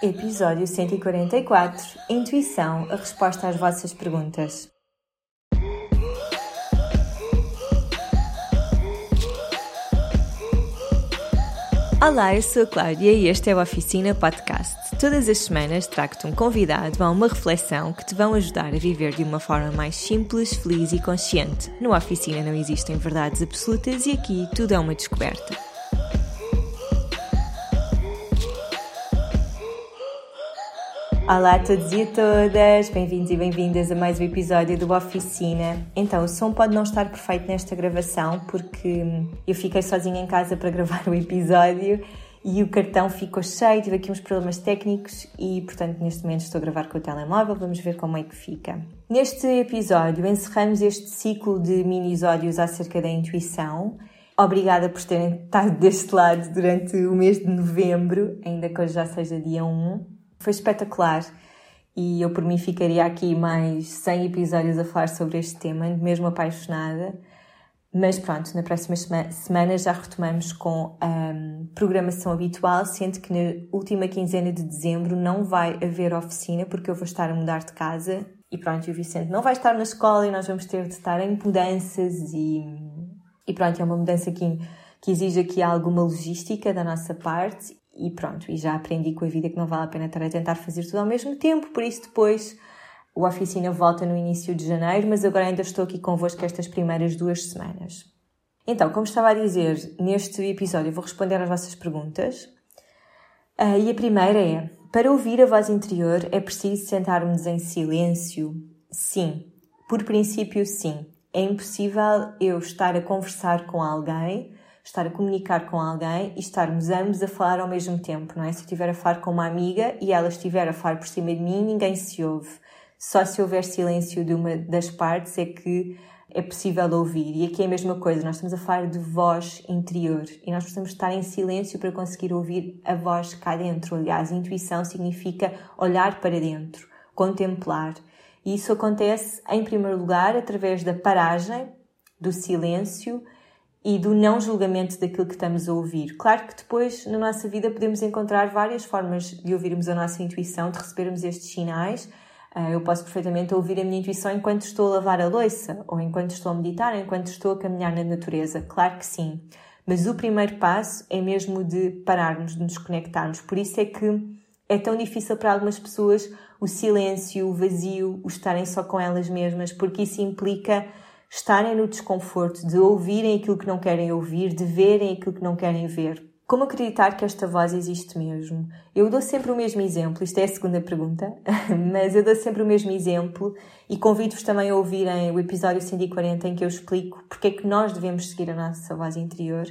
Episódio 144 Intuição a resposta às vossas perguntas. Olá, eu sou a Cláudia e este é o Oficina Podcast. Todas as semanas trago-te um convidado a uma reflexão que te vão ajudar a viver de uma forma mais simples, feliz e consciente. No Oficina não existem verdades absolutas e aqui tudo é uma descoberta. Olá a todos e a todas, bem-vindos e bem-vindas a mais um episódio do Oficina. Então, o som pode não estar perfeito nesta gravação porque eu fiquei sozinha em casa para gravar o episódio e o cartão ficou cheio, tive aqui uns problemas técnicos e, portanto, neste momento estou a gravar com o telemóvel, vamos ver como é que fica. Neste episódio encerramos este ciclo de mini-isódios acerca da intuição. Obrigada por terem estado deste lado durante o mês de novembro, ainda que hoje já seja dia 1. Foi espetacular. E eu por mim ficaria aqui mais 100 episódios a falar sobre este tema, mesmo apaixonada. Mas pronto, na próxima semana já retomamos com a um, programação habitual, sendo que na última quinzena de dezembro não vai haver oficina porque eu vou estar a mudar de casa. E pronto, e o Vicente não vai estar na escola e nós vamos ter de estar em mudanças e, e pronto, é uma mudança que, que exige aqui alguma logística da nossa parte e pronto, e já aprendi com a vida que não vale a pena estar a tentar fazer tudo ao mesmo tempo, por isso depois o oficina volta no início de janeiro, mas agora ainda estou aqui convosco estas primeiras duas semanas. Então, como estava a dizer, neste episódio vou responder às vossas perguntas. Uh, e a primeira é: para ouvir a voz interior é preciso sentarmos em silêncio? Sim, por princípio, sim. É impossível eu estar a conversar com alguém estar a comunicar com alguém e estarmos ambos a falar ao mesmo tempo, não é? Se eu estiver a falar com uma amiga e ela estiver a falar por cima de mim, ninguém se ouve. Só se houver silêncio de uma das partes é que é possível ouvir. E aqui é a mesma coisa, nós estamos a falar de voz interior e nós precisamos estar em silêncio para conseguir ouvir a voz cá dentro. Aliás, intuição significa olhar para dentro, contemplar. E isso acontece, em primeiro lugar, através da paragem, do silêncio e do não julgamento daquilo que estamos a ouvir. Claro que depois na nossa vida podemos encontrar várias formas de ouvirmos a nossa intuição, de recebermos estes sinais. Ah, eu posso perfeitamente ouvir a minha intuição enquanto estou a lavar a louça, ou enquanto estou a meditar, enquanto estou a caminhar na natureza. Claro que sim. Mas o primeiro passo é mesmo de pararmos, de nos conectarmos. Por isso é que é tão difícil para algumas pessoas o silêncio, o vazio, o estarem só com elas mesmas, porque isso implica estarem no desconforto, de ouvirem aquilo que não querem ouvir, de verem aquilo que não querem ver. Como acreditar que esta voz existe mesmo? Eu dou sempre o mesmo exemplo, isto é a segunda pergunta, mas eu dou sempre o mesmo exemplo e convido-vos também a ouvirem o episódio 140 em que eu explico porque é que nós devemos seguir a nossa voz interior.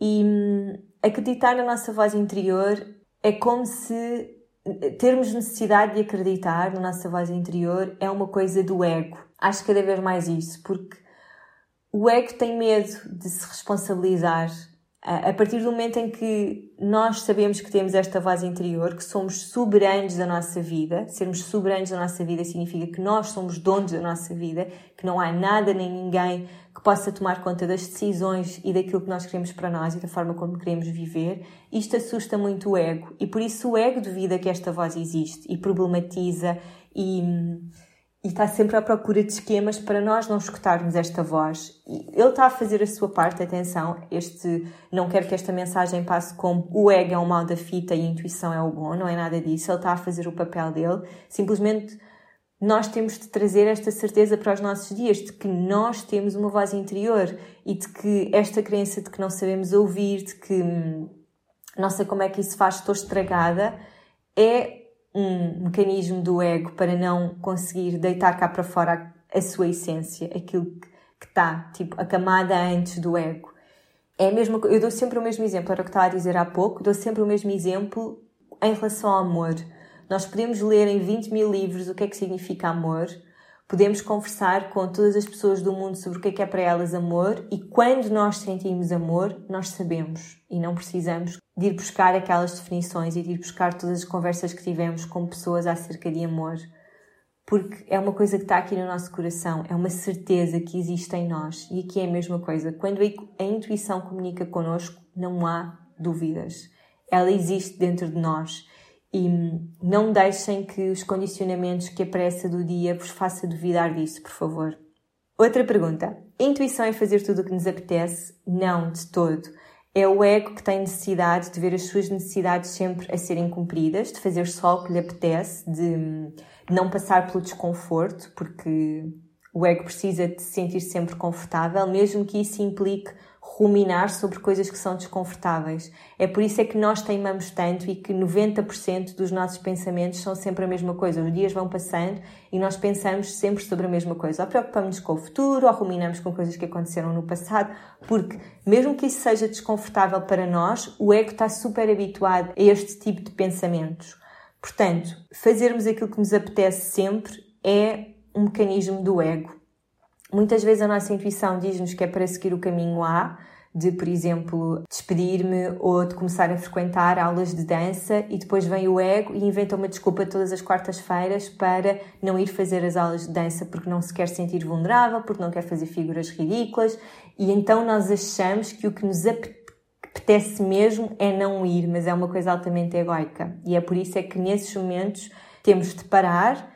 E hum, acreditar na nossa voz interior é como se termos necessidade de acreditar na nossa voz interior é uma coisa do ego. Acho cada vez mais isso, porque o ego tem medo de se responsabilizar a partir do momento em que nós sabemos que temos esta voz interior, que somos soberanos da nossa vida, sermos soberanos da nossa vida significa que nós somos donos da nossa vida, que não há nada nem ninguém que possa tomar conta das decisões e daquilo que nós queremos para nós e da forma como queremos viver. Isto assusta muito o ego e por isso o ego duvida que esta voz existe e problematiza e e está sempre à procura de esquemas para nós não escutarmos esta voz. Ele está a fazer a sua parte, atenção, este não quero que esta mensagem passe como o ego é o mal da fita e a intuição é o bom, não é nada disso, ele está a fazer o papel dele. Simplesmente nós temos de trazer esta certeza para os nossos dias de que nós temos uma voz interior e de que esta crença de que não sabemos ouvir, de que hum, não sei como é que isso faz, estou estragada, é um mecanismo do ego para não conseguir deitar cá para fora a, a sua essência, aquilo que, está, tipo, a camada antes do ego. É a mesma, eu dou sempre o mesmo exemplo, era o que estava a dizer há pouco, dou sempre o mesmo exemplo em relação ao amor. Nós podemos ler em 20 mil livros o que é que significa amor, Podemos conversar com todas as pessoas do mundo sobre o que é que é para elas amor e quando nós sentimos amor, nós sabemos e não precisamos de ir buscar aquelas definições e de ir buscar todas as conversas que tivemos com pessoas acerca de amor. Porque é uma coisa que está aqui no nosso coração, é uma certeza que existe em nós. E aqui é a mesma coisa. Quando a intuição comunica connosco, não há dúvidas. Ela existe dentro de nós. E não deixem que os condicionamentos que a pressa do dia vos faça duvidar disso, por favor. Outra pergunta. Intuição é fazer tudo o que nos apetece? Não, de todo. É o ego que tem necessidade de ver as suas necessidades sempre a serem cumpridas, de fazer só o que lhe apetece, de não passar pelo desconforto, porque o ego precisa de se sentir sempre confortável, mesmo que isso implique ruminar sobre coisas que são desconfortáveis. É por isso é que nós teimamos tanto e que 90% dos nossos pensamentos são sempre a mesma coisa. Os dias vão passando e nós pensamos sempre sobre a mesma coisa. Ou preocupamos-nos com o futuro, ou ruminamos com coisas que aconteceram no passado, porque mesmo que isso seja desconfortável para nós, o ego está super habituado a este tipo de pensamentos. Portanto, fazermos aquilo que nos apetece sempre é um mecanismo do ego. Muitas vezes a nossa intuição diz-nos que é para seguir o caminho A, de, por exemplo, despedir-me ou de começar a frequentar aulas de dança e depois vem o ego e inventa uma desculpa todas as quartas-feiras para não ir fazer as aulas de dança porque não se quer sentir vulnerável, porque não quer fazer figuras ridículas. E então nós achamos que o que nos apetece mesmo é não ir, mas é uma coisa altamente egoica. E é por isso é que nesses momentos temos de parar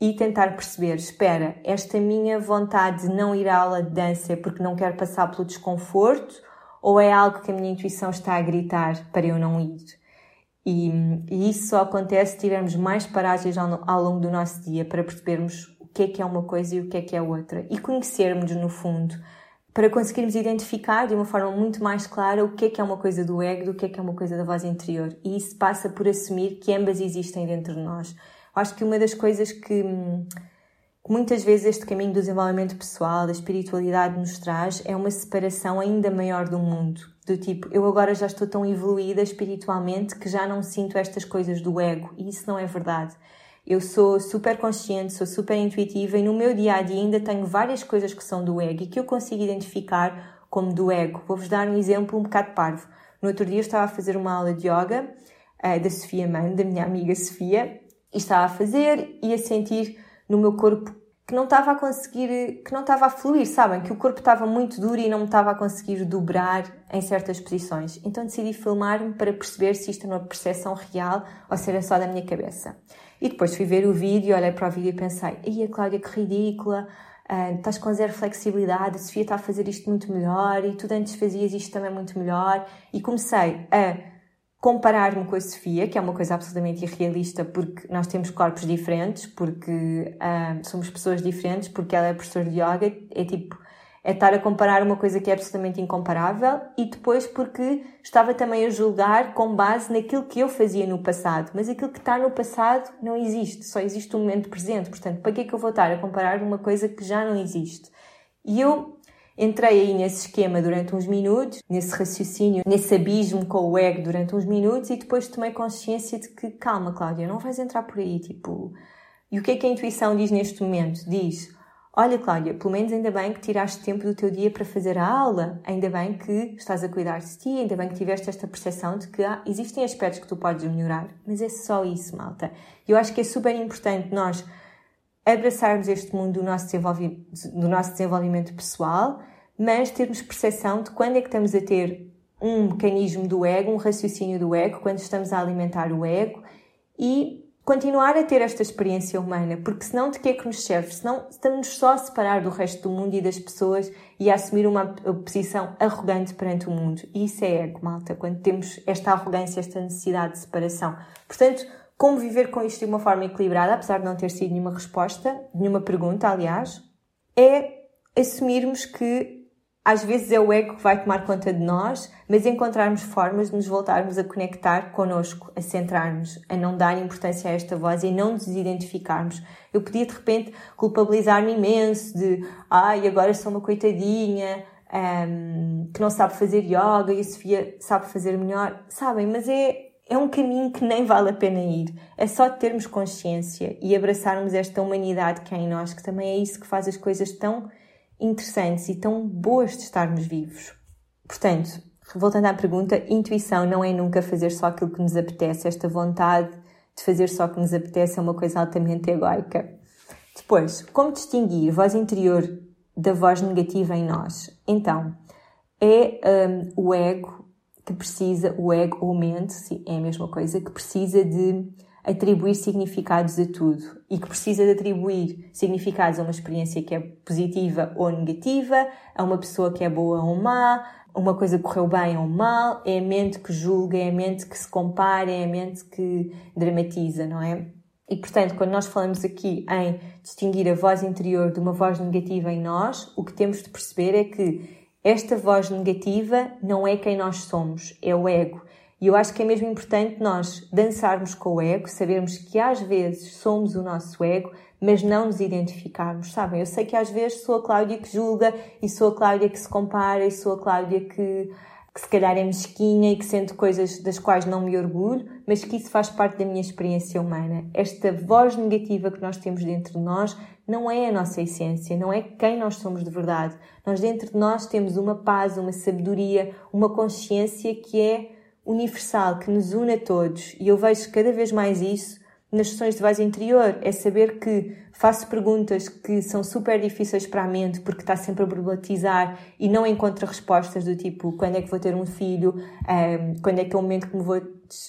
e tentar perceber, espera, esta minha vontade de não ir à aula de dança é porque não quero passar pelo desconforto ou é algo que a minha intuição está a gritar para eu não ir? E, e isso só acontece se tivermos mais paragens ao, ao, longo do nosso dia para percebermos o que é que é uma coisa e o que é que é outra e conhecermos no fundo para conseguirmos identificar de uma forma muito mais clara o que é que é uma coisa do ego do que é que é uma coisa da voz interior. E isso passa por assumir que ambas existem dentro de nós Acho que uma das coisas que, que muitas vezes este caminho do desenvolvimento pessoal, da espiritualidade nos traz, é uma separação ainda maior do mundo. Do tipo, eu agora já estou tão evoluída espiritualmente que já não sinto estas coisas do ego. E isso não é verdade. Eu sou super consciente, sou super intuitiva e no meu dia a dia ainda tenho várias coisas que são do ego e que eu consigo identificar como do ego. Vou-vos dar um exemplo um bocado parvo. No outro dia estava a fazer uma aula de yoga uh, da Sofia Mãe, da minha amiga Sofia, e estava a fazer e a sentir no meu corpo que não estava a conseguir, que não estava a fluir, sabem? Que o corpo estava muito duro e não estava a conseguir dobrar em certas posições. Então decidi filmar-me para perceber se isto é uma percepção real ou se era só da minha cabeça. E depois fui ver o vídeo, olhei para o vídeo e pensei, a Cláudia, que ridícula, uh, estás com zero flexibilidade, a Sofia está a fazer isto muito melhor e tu antes fazias isto também muito melhor. E comecei a comparar-me com a Sofia, que é uma coisa absolutamente irrealista, porque nós temos corpos diferentes, porque uh, somos pessoas diferentes, porque ela é professora de yoga, é tipo, é estar a comparar uma coisa que é absolutamente incomparável, e depois porque estava também a julgar com base naquilo que eu fazia no passado, mas aquilo que está no passado não existe, só existe o momento presente, portanto, para que é que eu vou estar a comparar uma coisa que já não existe? E eu Entrei aí nesse esquema durante uns minutos, nesse raciocínio, nesse abismo com o ego durante uns minutos e depois tomei consciência de que, calma, Cláudia, não vais entrar por aí, tipo. E o que é que a intuição diz neste momento? Diz: Olha, Cláudia, pelo menos ainda bem que tiraste tempo do teu dia para fazer a aula, ainda bem que estás a cuidar de ti, ainda bem que tiveste esta percepção de que ah, existem aspectos que tu podes melhorar. Mas é só isso, malta. Eu acho que é super importante nós abraçarmos este mundo do nosso, do nosso desenvolvimento pessoal, mas termos percepção de quando é que estamos a ter um mecanismo do ego, um raciocínio do ego, quando estamos a alimentar o ego e continuar a ter esta experiência humana, porque senão de que é que nos serve? Senão estamos só a separar do resto do mundo e das pessoas e a assumir uma posição arrogante perante o mundo. E isso é ego, malta, quando temos esta arrogância, esta necessidade de separação. Portanto, como viver com isto de uma forma equilibrada, apesar de não ter sido nenhuma resposta, nenhuma pergunta, aliás, é assumirmos que às vezes é o ego que vai tomar conta de nós, mas encontrarmos formas de nos voltarmos a conectar connosco, a centrarmos, a não dar importância a esta voz e não nos identificarmos. Eu podia de repente culpabilizar-me imenso de ai, agora sou uma coitadinha, um, que não sabe fazer yoga e a Sofia sabe fazer melhor. Sabem, mas é, é um caminho que nem vale a pena ir. É só termos consciência e abraçarmos esta humanidade que há em nós, que também é isso que faz as coisas tão interessantes e tão boas de estarmos vivos. Portanto, voltando à pergunta, intuição não é nunca fazer só aquilo que nos apetece. Esta vontade de fazer só o que nos apetece é uma coisa altamente egoica. Depois, como distinguir voz interior da voz negativa em nós? Então, é um, o ego que precisa, o ego ou mente, é a mesma coisa, que precisa de atribuir significados a tudo e que precisa de atribuir significados a uma experiência que é positiva ou negativa, a uma pessoa que é boa ou má, uma coisa correu bem ou mal, é a mente que julga, é a mente que se compara, é a mente que dramatiza, não é? E portanto, quando nós falamos aqui em distinguir a voz interior de uma voz negativa em nós, o que temos de perceber é que esta voz negativa não é quem nós somos, é o ego. E eu acho que é mesmo importante nós dançarmos com o ego, sabermos que às vezes somos o nosso ego, mas não nos identificarmos, sabem? Eu sei que às vezes sou a Cláudia que julga e sou a Cláudia que se compara e sou a Cláudia que, que se calhar é mesquinha e que sente coisas das quais não me orgulho, mas que isso faz parte da minha experiência humana. Esta voz negativa que nós temos dentro de nós não é a nossa essência, não é quem nós somos de verdade. Nós dentro de nós temos uma paz, uma sabedoria, uma consciência que é universal que nos une a todos e eu vejo cada vez mais isso nas sessões de voz interior, é saber que faço perguntas que são super difíceis para a mente porque está sempre a problematizar e não encontra respostas do tipo quando é que vou ter um filho, quando é que é o momento que me vou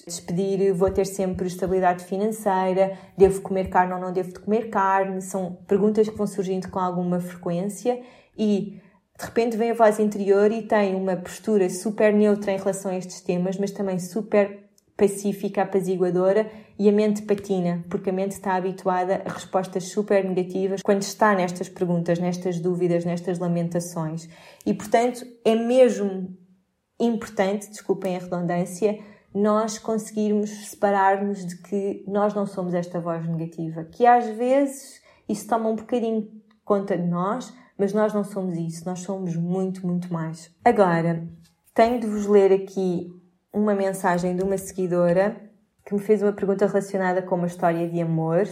despedir, vou ter sempre estabilidade financeira, devo comer carne ou não devo comer carne, são perguntas que vão surgindo com alguma frequência e de repente vem a voz interior e tem uma postura super neutra em relação a estes temas, mas também super pacífica, apaziguadora e a mente patina, porque a mente está habituada a respostas super negativas quando está nestas perguntas, nestas dúvidas, nestas lamentações. E portanto é mesmo importante, desculpem a redundância, nós conseguirmos separar-nos de que nós não somos esta voz negativa, que às vezes isso toma um bocadinho conta de nós, mas nós não somos isso, nós somos muito, muito mais. Agora, tenho de vos ler aqui uma mensagem de uma seguidora que me fez uma pergunta relacionada com uma história de amor.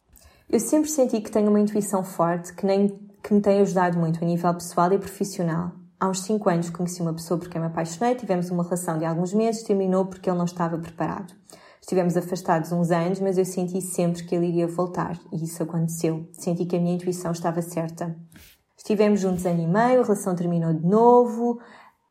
Eu sempre senti que tenho uma intuição forte que, nem, que me tem ajudado muito a nível pessoal e profissional. Há uns 5 anos conheci uma pessoa porque me apaixonei, tivemos uma relação de alguns meses, terminou porque ele não estava preparado. Estivemos afastados uns anos, mas eu senti sempre que ele iria voltar e isso aconteceu. Senti que a minha intuição estava certa. Estivemos juntos ano e meio, a relação terminou de novo.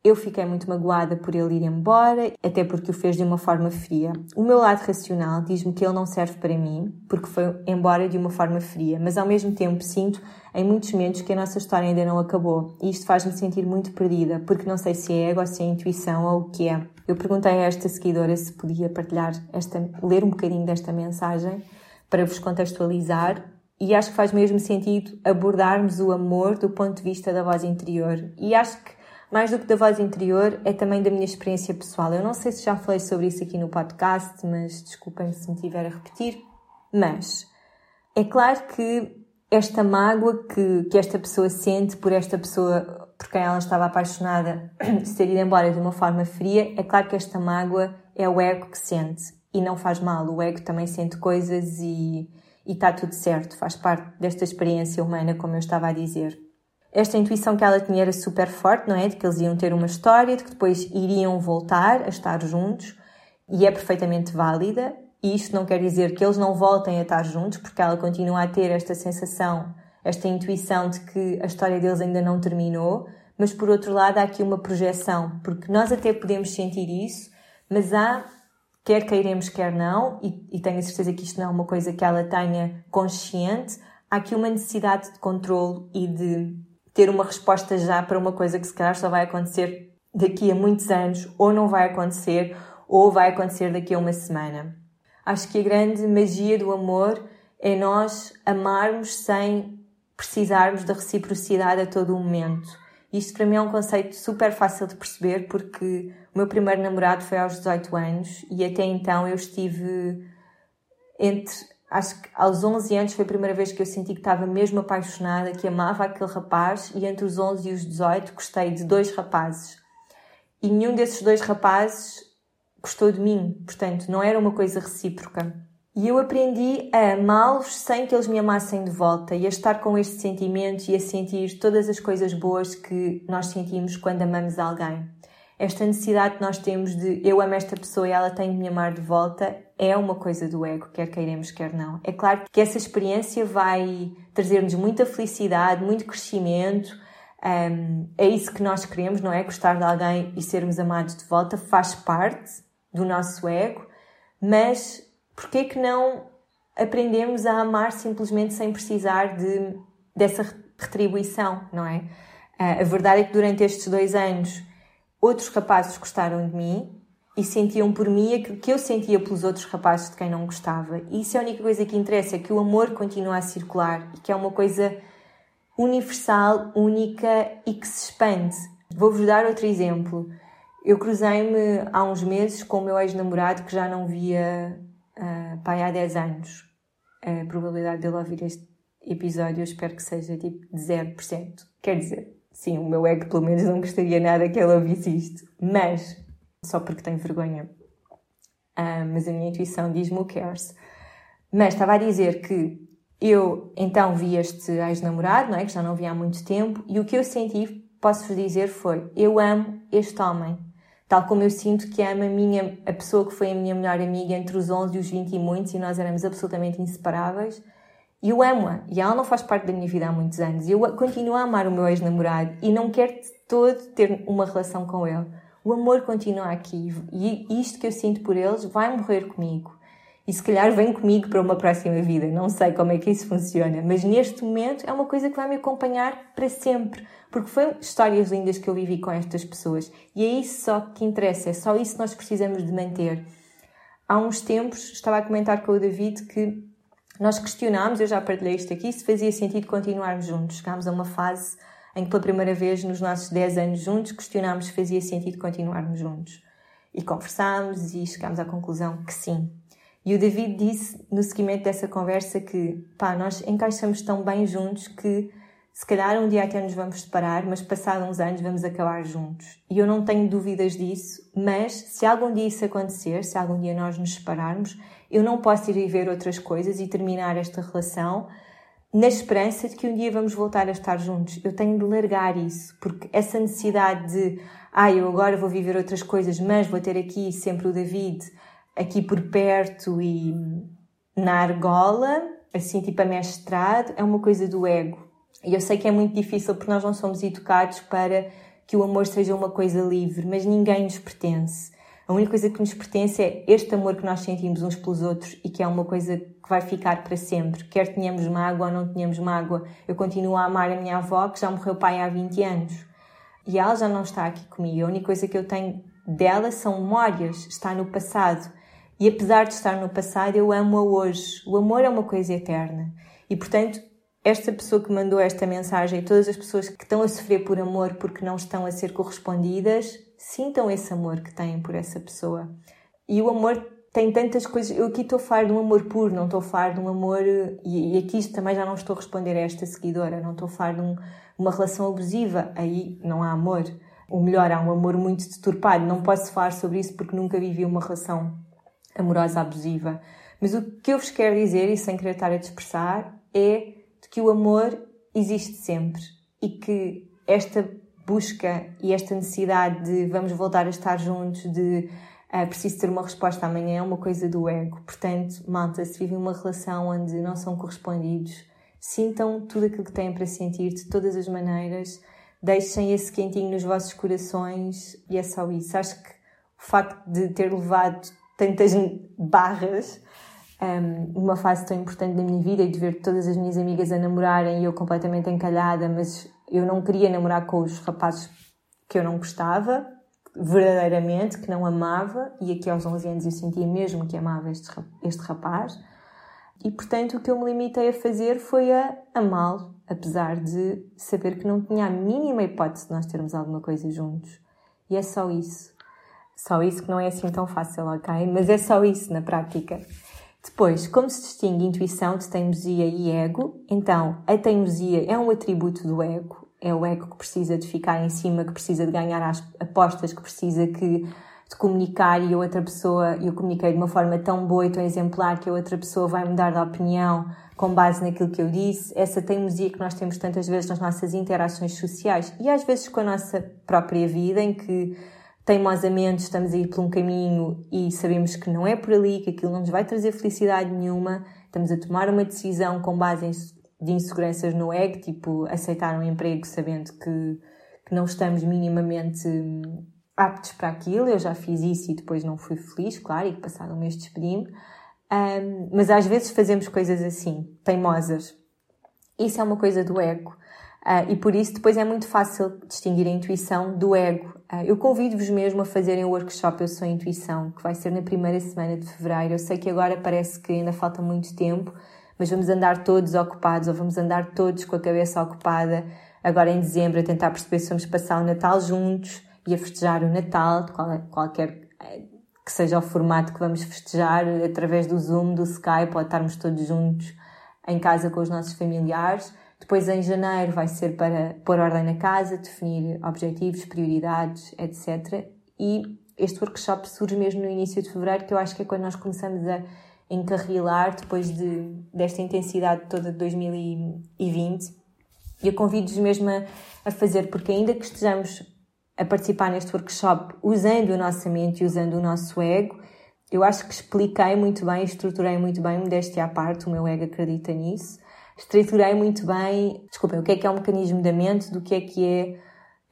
Eu fiquei muito magoada por ele ir embora, até porque o fez de uma forma fria. O meu lado racional diz-me que ele não serve para mim, porque foi embora de uma forma fria, mas ao mesmo tempo sinto em muitos momentos que a nossa história ainda não acabou. E isto faz-me sentir muito perdida, porque não sei se é ego se é intuição ou o que é. Eu perguntei a esta seguidora se podia partilhar esta, ler um bocadinho desta mensagem para vos contextualizar e acho que faz mesmo sentido abordarmos o amor do ponto de vista da voz interior. E acho que mais do que da voz interior é também da minha experiência pessoal. Eu não sei se já falei sobre isso aqui no podcast, mas desculpem se me estiver a repetir. Mas é claro que esta mágoa que, que esta pessoa sente por esta pessoa por quem ela estava apaixonada ter ido embora de uma forma fria, é claro que esta mágoa é o ego que sente. E não faz mal, o ego também sente coisas e está tudo certo, faz parte desta experiência humana, como eu estava a dizer. Esta intuição que ela tinha era super forte, não é? De que eles iam ter uma história, de que depois iriam voltar a estar juntos, e é perfeitamente válida. E isto não quer dizer que eles não voltem a estar juntos, porque ela continua a ter esta sensação, esta intuição de que a história deles ainda não terminou, mas por outro lado há aqui uma projeção, porque nós até podemos sentir isso, mas há quer queiremos, quer não, e, e tenho a certeza que isto não é uma coisa que ela tenha consciente, há aqui uma necessidade de controle e de ter uma resposta já para uma coisa que se calhar só vai acontecer daqui a muitos anos, ou não vai acontecer, ou vai acontecer daqui a uma semana. Acho que a grande magia do amor é nós amarmos sem precisarmos da reciprocidade a todo o momento. Isto para mim é um conceito super fácil de perceber porque o meu primeiro namorado foi aos 18 anos e até então eu estive entre. Acho que aos 11 anos foi a primeira vez que eu senti que estava mesmo apaixonada, que amava aquele rapaz, e entre os 11 e os 18 gostei de dois rapazes. E nenhum desses dois rapazes gostou de mim, portanto, não era uma coisa recíproca. E eu aprendi a amá-los sem que eles me amassem de volta e a estar com estes sentimentos e a sentir todas as coisas boas que nós sentimos quando amamos alguém esta necessidade que nós temos de eu amo esta pessoa e ela tem de me amar de volta é uma coisa do ego, quer queiremos, quer não. É claro que essa experiência vai trazer-nos muita felicidade, muito crescimento, Um, é isso que nós queremos, não é? Gostar de alguém e sermos amados de volta faz parte do nosso ego, mas porquê que não aprendemos a amar simplesmente sem precisar de, dessa retribuição, não é? Uh, a verdade é que durante estes dois anos outros rapazes gostaram de mim e sentiam por mim aquilo que eu sentia pelos outros rapazes de quem não gostava. E isso é a única coisa que interessa, é que o amor continua a circular e que é uma coisa universal, única e que se expande. Vou-vos dar outro exemplo. Eu cruzei-me há uns meses com o meu ex-namorado que já não via uh, pai há 10 anos. A probabilidade dele ouvir este episódio eu espero que seja tipo de 0%. Quer dizer, sim, o meu ego pelo menos não gostaria nada que ele ouvisse isto. Mas só porque tenho vergonha. Ah, mas a minha intuição diz-me o cares. Mas estava a dizer que eu então vi este ex-namorado, não é? Que já não via há muito tempo, e o que eu senti, posso-vos dizer, foi: eu amo este homem. Tal como eu sinto que amo a minha, a pessoa que foi a minha melhor amiga entre os 11 e os 20 e muitos, e nós éramos absolutamente inseparáveis. E eu amo-a. E ela não faz parte da minha vida há muitos anos. E eu continuo a amar o meu ex-namorado e não quero de todo ter uma relação com ele o amor continua aqui e isto que eu sinto por eles vai morrer comigo. E se calhar vem comigo para uma próxima vida. Não sei como é que isso funciona, mas neste momento é uma coisa que vai me acompanhar para sempre. Porque foi histórias lindas que eu vivi com estas pessoas. E é isso só que interessa, é só isso que nós precisamos de manter. Há uns tempos estava a comentar com o David que nós questionámos, eu já partilhei isto aqui, se fazia sentido continuarmos juntos. Chegámos a uma fase em que pela primeira vez nos nossos 10 anos juntos questionámos se fazia sentido continuarmos juntos. E conversámos e chegámos à conclusão que sim. E o David disse no seguimento dessa conversa que, pá, nós encaixamos tão bem juntos que se calhar um dia até nos vamos separar, mas passados uns anos vamos acabar juntos. E eu não tenho dúvidas disso, mas se algum dia isso acontecer, se algum dia nós nos separarmos, eu não posso ir viver outras coisas e terminar esta relação na esperança de que um dia vamos voltar a estar juntos. Eu tenho de largar isso, porque essa necessidade de, ah, eu agora vou viver outras coisas, mas vou ter aqui sempre o David, aqui por perto e na argola, assim tipo amestrado, é uma coisa do ego. E eu sei que é muito difícil porque nós não somos educados para que o amor seja uma coisa livre, mas ninguém nos pertence. A única coisa que nos pertence é este amor que nós sentimos uns pelos outros e que é uma coisa que vai ficar para sempre. Quer tenhamos mágoa ou não tenhamos mágoa, eu continuo a amar a minha avó que já morreu pai há 20 anos. E ela já não está aqui comigo. A única coisa que eu tenho dela são memórias, está no passado. E apesar de estar no passado, eu amo-a hoje. O amor é uma coisa eterna. E portanto, esta pessoa que mandou esta mensagem e todas as pessoas que estão a sofrer por amor porque não estão a ser correspondidas, sintam esse amor que têm por essa pessoa. E o amor tem tantas coisas. Eu aqui estou a falar de um amor puro, não estou a falar de um amor. E, aqui também já não estou a responder a esta seguidora, não estou a falar de um, uma relação abusiva. Aí não há amor. Ou melhor, há um amor muito deturpado. Não posso falar sobre isso porque nunca vivi uma relação amorosa abusiva. Mas o que eu vos quero dizer, e sem querer estar a dispersar, é de que o amor existe sempre e que esta busca e esta necessidade de vamos voltar a estar juntos, de uh, preciso ter uma resposta amanhã, é uma coisa do ego. Portanto, malta, se vivem uma relação onde não são correspondidos, sintam tudo aquilo que têm para sentir de todas as maneiras, deixem esse quentinho nos vossos corações e é só isso. Acho que o facto de ter levado tantas barras um, numa fase tão importante da minha vida e de ver todas as minhas amigas a namorarem e eu completamente encalhada, mas eu não queria namorar com os rapazes que eu não gostava, verdadeiramente, que não amava, e aqui aos 11 anos eu sentia mesmo que amava este, este rapaz. E portanto o que eu me limitei a fazer foi a amá-lo, apesar de saber que não tinha a mínima hipótese de nós termos alguma coisa juntos. E é só isso. Só isso que não é assim tão fácil, ok? Mas é só isso na prática. Depois, como se distingue intuição de teimosia e ego? Então, a teimosia é um atributo do ego. É o ego que precisa de ficar em cima, que precisa de ganhar as apostas, que precisa que, de comunicar e a outra pessoa, eu comuniquei de uma forma tão boa e tão exemplar que a outra pessoa vai mudar de opinião com base naquilo que eu disse. Essa teimosia que nós temos tantas vezes nas nossas interações sociais e às vezes com a nossa própria vida, em que teimosamente estamos a ir por um caminho e sabemos que não é por ali, que aquilo não nos vai trazer felicidade nenhuma, estamos a tomar uma decisão com base em de inseguranças no ego, tipo aceitar um emprego sabendo que, que não estamos minimamente hum, aptos para aquilo. Eu já fiz isso e depois não fui feliz, claro, e passado um mês despedi-me. Um, mas às vezes fazemos coisas assim, teimosas. Isso é uma coisa do ego. Uh, e por isso depois é muito fácil distinguir a intuição do ego. Uh, eu convido-vos mesmo a fazerem o workshop Eu Sou Intuição, que vai ser na primeira semana de fevereiro. Eu sei que agora parece que ainda falta muito tempo, mas vamos andar todos ocupados, ou vamos andar todos com a cabeça ocupada agora em dezembro a tentar perceber se vamos passar o Natal juntos e a festejar o Natal, de qual, qualquer eh, que seja o formato que vamos festejar, através do Zoom, do Skype, ou estarmos todos juntos em casa com os nossos familiares. Depois, em janeiro, vai ser para pôr ordem na casa, definir objetivos, prioridades, etc. E este workshop surge mesmo no início de fevereiro, que eu acho que é quando nós começamos a encarrilar, depois de, desta intensidade toda de 2020. E eu convido-vos mesmo a, a fazer, porque ainda que estejamos a participar neste workshop usando a nossa mente e usando o nosso ego, eu acho que expliquei muito bem, estruturei muito bem, modéstia à parte, o meu ego acredita nisso, estruturei muito bem, desculpem, o que é que é o mecanismo da mente, do que é que é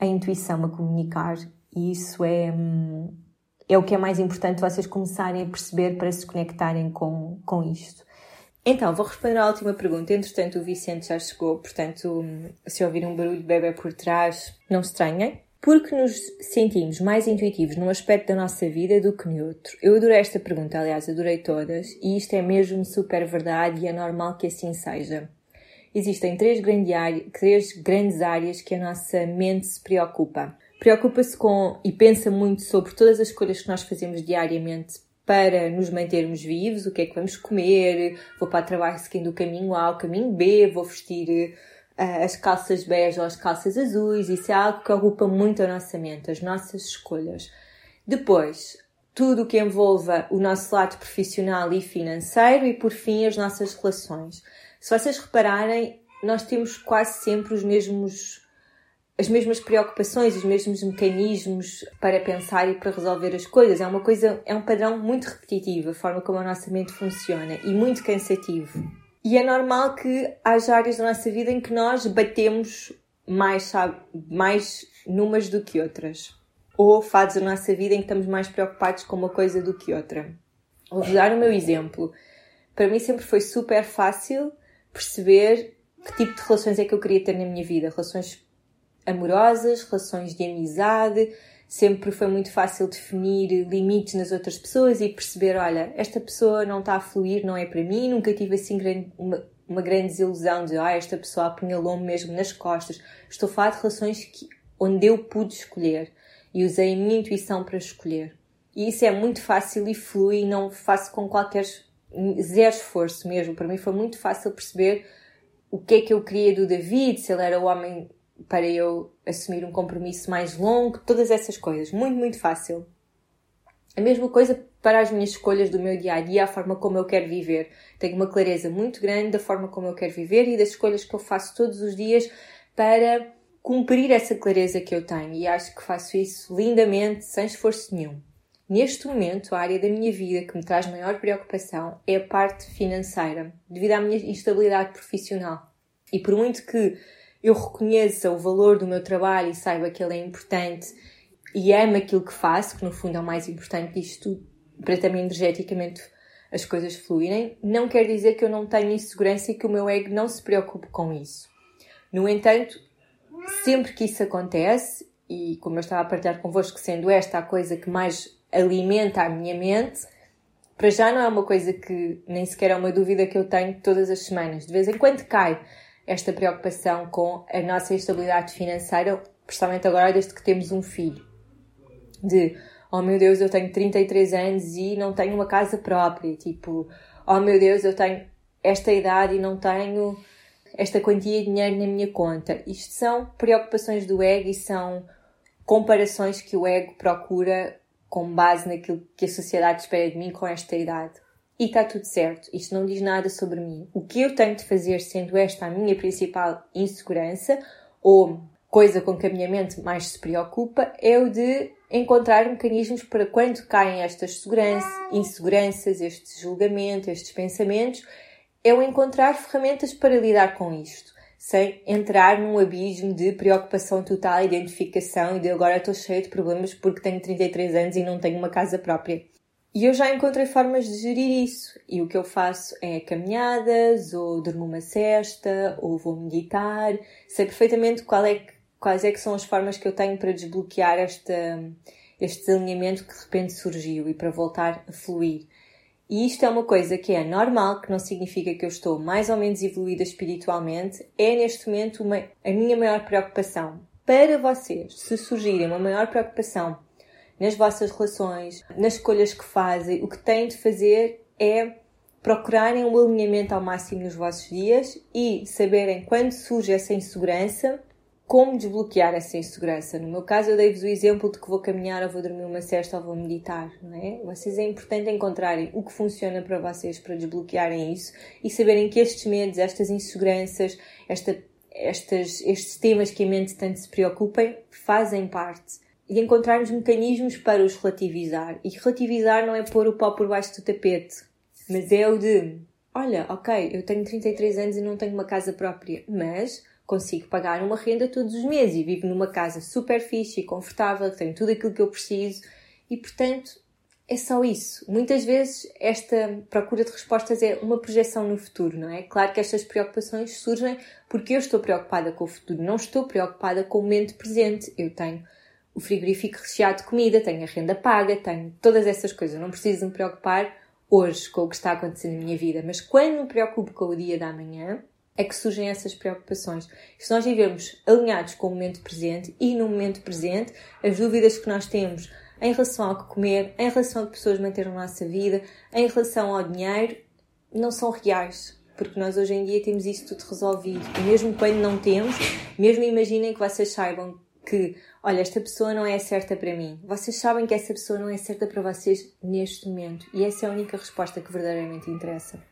a intuição a comunicar. E isso é, hum, é o que é mais importante vocês começarem a perceber para se conectarem com, com isto. Então, vou responder à última pergunta. Entretanto, o Vicente já chegou, portanto, hum, se ouvir um barulho de bebê por trás, não estranhem porque nos sentimos mais intuitivos num aspecto da nossa vida do que no outro? Eu adorei esta pergunta, aliás, adorei todas, e isto é mesmo super verdade e é normal que assim seja. Existem três, grande área, três grandes áreas que a nossa mente se preocupa. Preocupa-se com e pensa muito sobre todas as escolhas que nós fazemos diariamente para nos mantermos vivos, o que é que vamos comer, vou para o trabalho seguindo o caminho A, o caminho B, vou vestir as calças bege ou as calças azuis, isso é algo que ocupa muito a nossa mente, as nossas escolhas. Depois, tudo o que envolva o nosso lado profissional e financeiro e, por fim, as nossas relações. Se vocês repararem, nós temos quase sempre os mesmos as mesmas preocupações, os mesmos mecanismos para pensar e para resolver as coisas. É uma coisa, é um padrão muito repetitivo, a forma como a nossa mente funciona e muito cansativo. E é normal que haja áreas da nossa vida em que nós batemos mais, sabe, mais numas do que outras. Ou fases da nossa vida em que estamos mais preocupados com uma coisa do que outra. Vou dar o meu exemplo. Para mim sempre foi super fácil perceber que tipo de relações é que eu queria ter na minha vida. Relações amorosas, relações de amizade, sempre foi muito fácil definir limites nas outras pessoas e perceber, olha, esta pessoa não está a fluir, não é para mim, nunca tive assim grande, uma, uma grande desilusão de, ah, esta pessoa apunhalou-me mesmo nas costas. Estou a falar de relações que, onde eu pude escolher e usei a minha intuição para escolher. E isso é muito fácil e flui e não faço com qualquer zero esforço mesmo. Para mim foi muito fácil perceber o que é que eu queria do David, se ele era o homem para eu assumir um compromisso mais longo, todas essas coisas. Muito, muito fácil. A mesma coisa para as minhas escolhas do meu dia a dia, a forma como eu quero viver. Tenho uma clareza muito grande da forma como eu quero viver e das escolhas que eu faço todos os dias para cumprir essa clareza que eu tenho. E acho que faço isso lindamente, sem esforço nenhum. Neste momento, a área da minha vida que me traz maior preocupação é a parte financeira, devido à minha instabilidade profissional. E por muito que eu reconheça o valor do meu trabalho e saiba que ele é importante e amo aquilo que faço, que no fundo é o mais importante disto tudo, para também energeticamente as coisas fluírem, não quer dizer que eu não tenha insegurança e que o meu ego não se preocupe com isso. No entanto, sempre que isso acontece, e como eu estava a partilhar convosco, sendo esta a coisa que mais alimenta a minha mente, para já não é uma coisa que nem sequer é uma dúvida que eu tenho todas as semanas. De vez em quando cai esta preocupação com a nossa estabilidade financeira, principalmente agora desde que temos um filho. De, oh meu Deus, eu tenho 33 anos e não tenho uma casa própria. Tipo, oh meu Deus, eu tenho esta idade e não tenho esta quantia de dinheiro na minha conta. Isto são preocupações do ego e são comparações que o ego procura com base naquilo que a sociedade espera de mim com esta idade e está tudo certo. Isto não diz nada sobre mim. O que eu tenho de fazer, sendo esta a minha principal insegurança, ou coisa com que a minha mente mais se preocupa, é o de encontrar mecanismos para quando caem estas inseguranças, estes julgamentos, estes pensamentos, é o encontrar ferramentas para lidar com isto, sem entrar num abismo de preocupação total, identificação e de agora estou cheio de problemas porque tenho 33 anos e não tenho uma casa própria. E eu já encontrei formas de gerir isso. E o que eu faço é caminhadas, ou durmo uma cesta, ou vou meditar. Sei perfeitamente é que, quais é que são as formas que eu tenho para desbloquear esta, este desalinhamento que de repente surgiu e para voltar a fluir. E isto é uma coisa que é normal, que não significa que eu estou mais ou menos evoluída espiritualmente, é neste momento uma, a minha maior preocupação. Para vocês, se surgirem uma maior preocupação nas vossas relações, nas escolhas que fazem, o que têm de fazer é procurarem um alinhamento ao máximo nos vossos dias e saberem quando surge essa insegurança, como desbloquear essa insegurança. No meu caso, eu dei-vos o exemplo de que vou caminhar, ou vou dormir uma cesta, ou vou meditar, não é? Vocês é importante encontrarem o que funciona para vocês para desbloquearem isso e saberem que estes medos, estas inseguranças, esta, estas, estes temas que a mente tanto se preocupem, fazem parte. E encontrarmos mecanismos para os relativizar. E relativizar não é pôr o pó por baixo do tapete, mas é o de, olha, ok, eu tenho 33 anos e não tenho uma casa própria, mas consigo pagar uma renda todos os meses e vivo numa casa super fixe e confortável, tenho tudo aquilo que eu preciso e, portanto, é só isso. Muitas vezes esta procura de respostas é uma projeção no futuro, não é? Claro que estas preocupações surgem porque eu estou preocupada com o futuro, não estou preocupada com o momento presente. Eu tenho o frigorífico recheado de comida, tenho a renda paga, tenho todas essas coisas. não preciso me preocupar hoje com o que está acontecendo na minha vida, mas quando me preocupo com o dia da manhã, é que surgem essas preocupações. Se nós vivemos alinhados com o momento presente e no momento presente, as dúvidas que nós temos em relação ao que comer, em relação a que pessoas manter a nossa vida, em relação ao dinheiro, não são reais. Porque nós hoje em dia temos isso tudo resolvido. E mesmo quando não temos, mesmo imaginem que vocês saibam que, olha, esta pessoa não é certa para mim. Vocês sabem que essa pessoa não é certa para vocês neste momento. E essa é a única resposta que verdadeiramente interessa.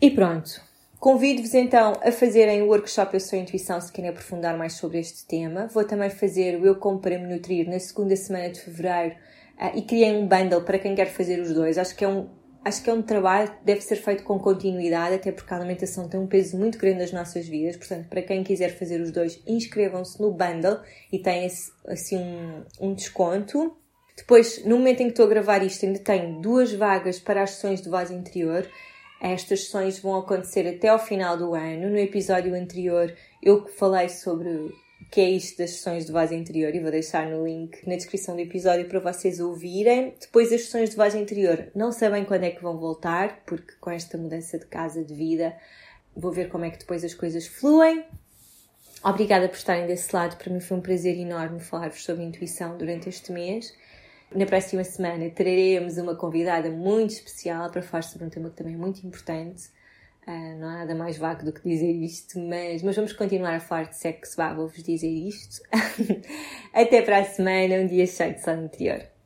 E pronto. Convido-vos então a fazerem o workshop Eu Sou Intuição se querem aprofundar mais sobre este tema. Vou também fazer o Eu Como para Me Nutrir na segunda semana de fevereiro uh, e criei um bundle para quem quer fazer os dois. Acho que é um, acho que é um trabalho que deve ser feito com continuidade, até porque a alimentação tem um peso muito grande nas nossas vidas. Portanto, para quem quiser fazer os dois, inscrevam-se no bundle e tem esse, assim um, um desconto. Depois, no momento em que estou a gravar isto, ainda tenho duas vagas para as sessões de voz interior estas sessões vão acontecer até ao final do ano. No episódio anterior eu falei sobre o que é isto das sessões de voz interior e vou deixar no link na descrição do episódio para vocês ouvirem. Depois as sessões de voz interior não sabem quando é que vão voltar, porque com esta mudança de casa de vida vou ver como é que depois as coisas fluem. Obrigada por estarem desse lado, para mim foi um prazer enorme falar-vos sobre intuição durante este mês. Na próxima semana teremos uma convidada muito especial para falar sobre um tema que também é muito importante. Uh, não há nada mais vago do que dizer isto, mas, mas vamos continuar a falar de sexo, vá, vou-vos dizer isto. Até para a semana, um dia cheio de sol interior.